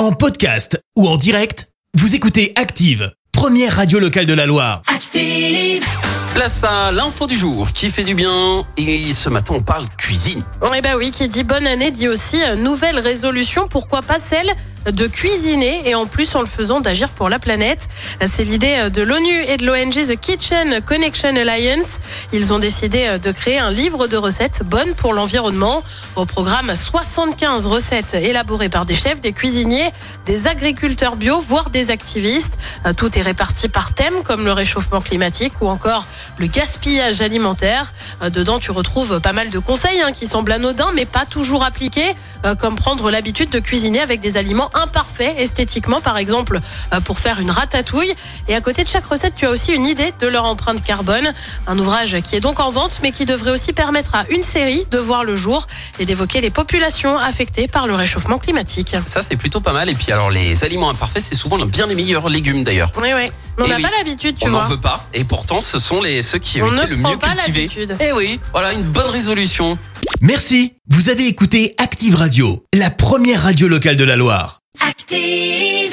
En podcast ou en direct, vous écoutez Active, première radio locale de la Loire. Active. Place à l'info du jour qui fait du bien? Et ce matin, on parle cuisine. Eh ben oui, qui dit bonne année dit aussi euh, nouvelle résolution. Pourquoi pas celle de cuisiner et en plus en le faisant d'agir pour la planète. C'est l'idée euh, de l'ONU et de l'ONG The Kitchen Connection Alliance. Ils ont décidé euh, de créer un livre de recettes bonnes pour l'environnement. Au programme, 75 recettes élaborées par des chefs, des cuisiniers, des agriculteurs bio, voire des activistes. Euh, Tout est réparti par thème comme le réchauffement climatique ou encore le gaspillage alimentaire. Dedans, tu retrouves pas mal de conseils hein, qui semblent anodins mais pas toujours appliqués, comme prendre l'habitude de cuisiner avec des aliments imparfaits esthétiquement, par exemple euh, pour faire une ratatouille. Et à côté de chaque recette, tu as aussi une idée de leur empreinte carbone. Un ouvrage qui est donc en vente, mais qui devrait aussi permettre à une série de voir le jour et d'évoquer les populations affectées par le réchauffement climatique. Ça, c'est plutôt pas mal. Et puis, alors, les aliments imparfaits, c'est souvent bien les meilleurs légumes d'ailleurs. Oui, oui. Mais on Eh n'a oui. pas l'habitude, tu on n'en vois. veut pas. Et pourtant, ce sont les, ceux qui On ont été le mieux pas cultivés. l'habitude. Eh oui, voilà une bonne résolution. Merci, vous avez écouté Active Radio, la première radio locale de la Loire. Active.